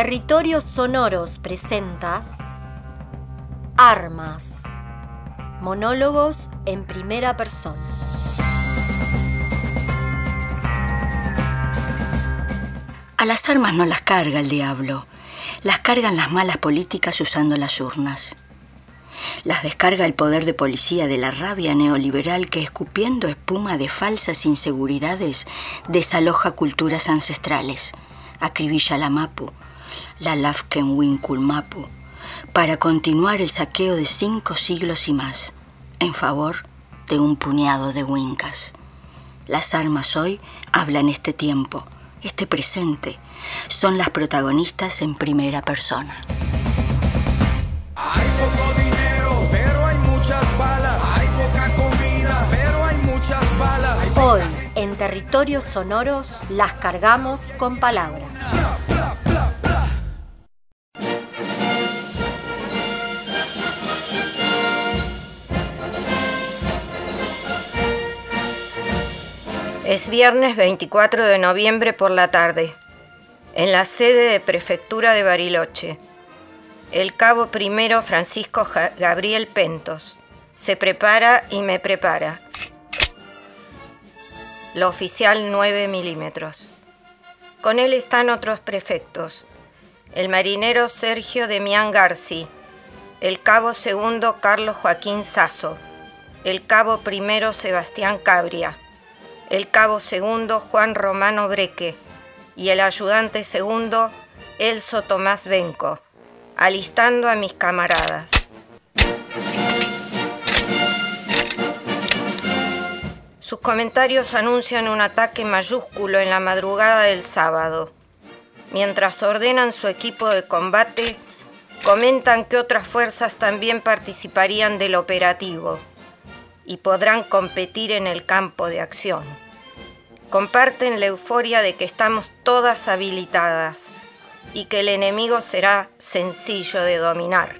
Territorios Sonoros presenta Armas. Monólogos en primera persona. A las armas no las carga el diablo, las cargan las malas políticas usando las urnas. Las descarga el poder de policía de la rabia neoliberal que escupiendo espuma de falsas inseguridades desaloja culturas ancestrales, acribilla la Mapu, la Lafkenwinkulmapu, para continuar el saqueo de cinco siglos y más, en favor de un puñado de wincas. Las armas hoy hablan este tiempo, este presente, son las protagonistas en primera persona. Hay poco dinero, pero hay muchas balas. Hay poca comida, pero hay muchas balas. Hoy, en Territorios Sonoros, las cargamos con palabras. Es viernes 24 de noviembre por la tarde, en la sede de Prefectura de Bariloche. El cabo primero Francisco Gabriel Pentos se prepara y me prepara. La oficial 9 milímetros. Con él están otros prefectos. El marinero Sergio Demián Garci, el cabo segundo Carlos Joaquín Sasso, el cabo primero Sebastián Cabria, el cabo segundo Juan Romano Breque y el ayudante segundo Elso Tomás Benco, alistando a mis camaradas. Sus comentarios anuncian un ataque mayúsculo en la madrugada del sábado. Mientras ordenan su equipo de combate, comentan que otras fuerzas también participarían del operativo y podrán competir en el campo de acción. Comparten la euforia de que estamos todas habilitadas y que el enemigo será sencillo de dominar.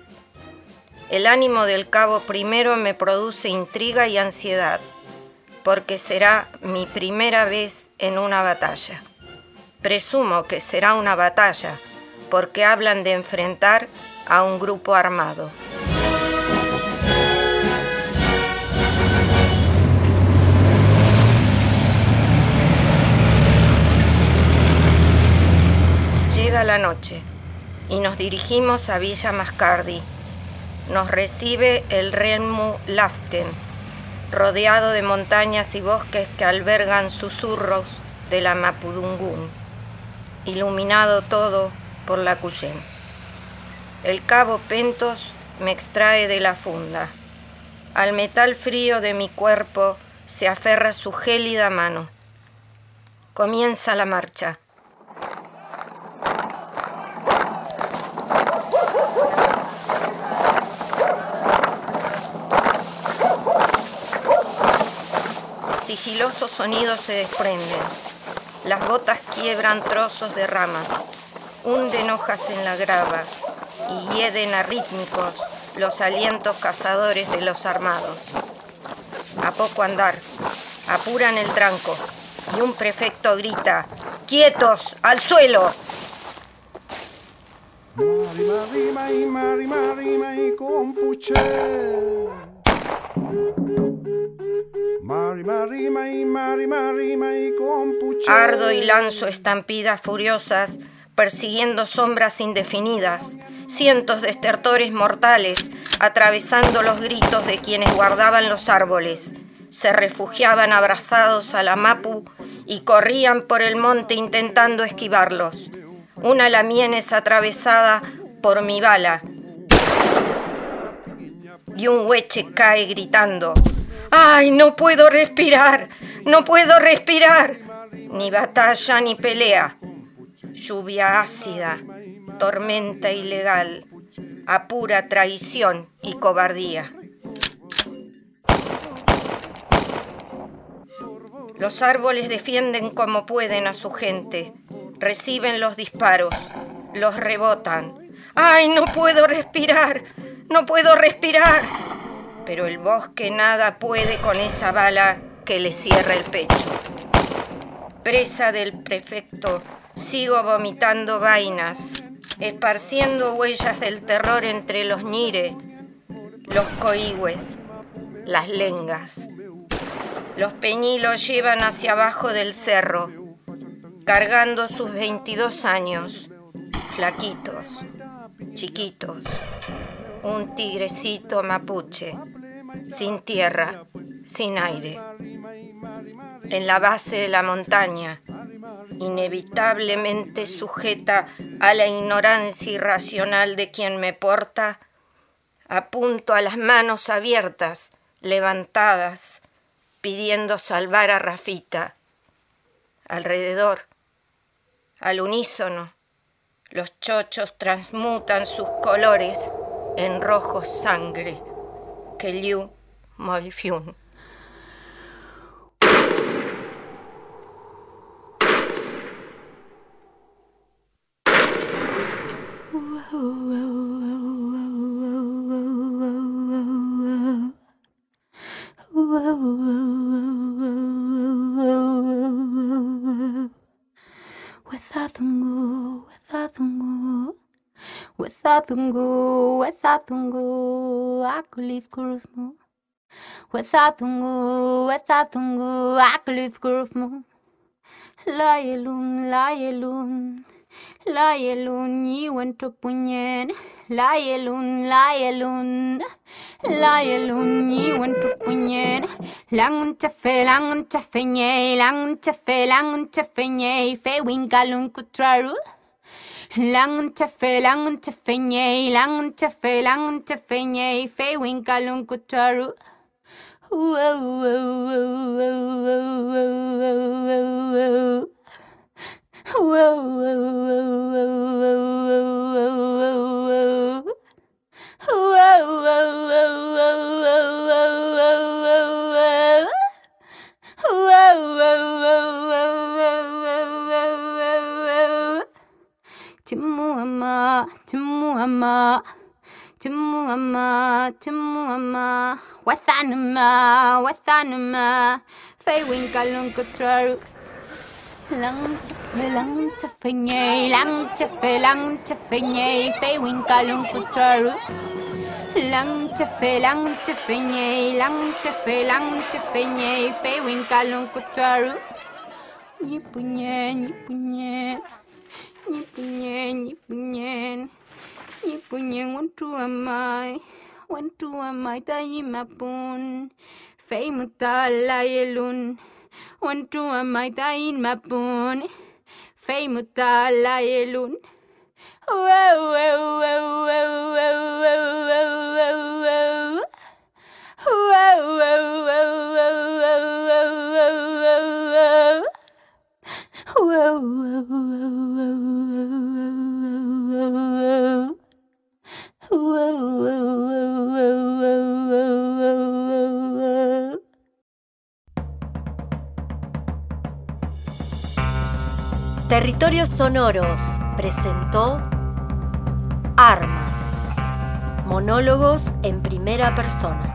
El ánimo del cabo primero me produce intriga y ansiedad, porque será mi primera vez en una batalla. Presumo que será una batalla, porque hablan de enfrentar a un grupo armado. La noche y nos dirigimos a Villa Mascardi. Nos recibe el Renmu Lafken, rodeado de montañas y bosques que albergan susurros de la Mapudungún, iluminado todo por la Cuyén. El cabo Pentos me extrae de la funda. Al metal frío de mi cuerpo se aferra su gélida mano. Comienza la marcha. Sigilosos sonidos se desprenden. Las gotas quiebran trozos de ramas, hunden hojas en la grava y hieden arrítmicos los alientos cazadores de los armados. A poco andar, apuran el tranco y un prefecto grita, ¡Quietos! ¡Al suelo! Ardo y lanzo estampidas furiosas, persiguiendo sombras indefinidas, cientos de estertores mortales, atravesando los gritos de quienes guardaban los árboles. Se refugiaban abrazados a la Mapu y corrían por el monte intentando esquivarlos. Una lamienes atravesada por mi bala. Y un hueche cae gritando. ¡Ay, no puedo respirar! ¡No puedo respirar! Ni batalla ni pelea. Lluvia ácida, tormenta ilegal, a pura traición y cobardía. Los árboles defienden como pueden a su gente, reciben los disparos, los rebotan. ¡Ay, no puedo respirar! ¡No puedo respirar! Pero el bosque nada puede con esa bala que le cierra el pecho. Presa del prefecto, sigo vomitando vainas, esparciendo huellas del terror entre los ñires, los coigües, las lengas. Los peñilos llevan hacia abajo del cerro, cargando sus 22 años, flaquitos, chiquitos, un tigrecito mapuche, sin tierra, sin aire. En la base de la montaña, inevitablemente sujeta a la ignorancia irracional de quien me porta, apunto a las manos abiertas, levantadas, pidiendo salvar a Rafita. Alrededor, al unísono, los chochos transmutan sus colores en rojo sangre que Liu Molfiun. wethathungu wethathungu akulif kurufmu. Wethathungu wethathungu akulif kurufmu. Layelun layelun layelun yiwen tupunyen layelun layelun layelun yiwen tupunyen langun tefe langun tefe nye langun tefe langun tefe nye fe wingalun kutraru. Lang tefe, lang tefenye, lang tefe, lang tefenye, fe winkal un kutaru. Ooh, ooh, ooh. Timuama, Timuama, Timuama, Timuama, Wathanama, Wathanama, Fewin Kalun Kutraru. Lăng chắp phê lăng chắp phê nhây lăng chắp lăng chắp win kalung kutraru lăng chắp phê lăng chắp phê nhây lăng chắp lăng win kalung kutraru nhịp nhẹ nyipunye, wantu amai, wantu amai tayi mapun, fei mutala yelun, wantu amai tayi mapun, fei mutala yelun. Wow, wow, wow, wow, wow, wow, wow, wow, wow. Wow, wow, wow, wow, wow, wow, wow, wow, wow. Whoa, whoa, whoa, whoa, whoa, Territorios Sonoros presentó Armas. Monólogos en primera persona.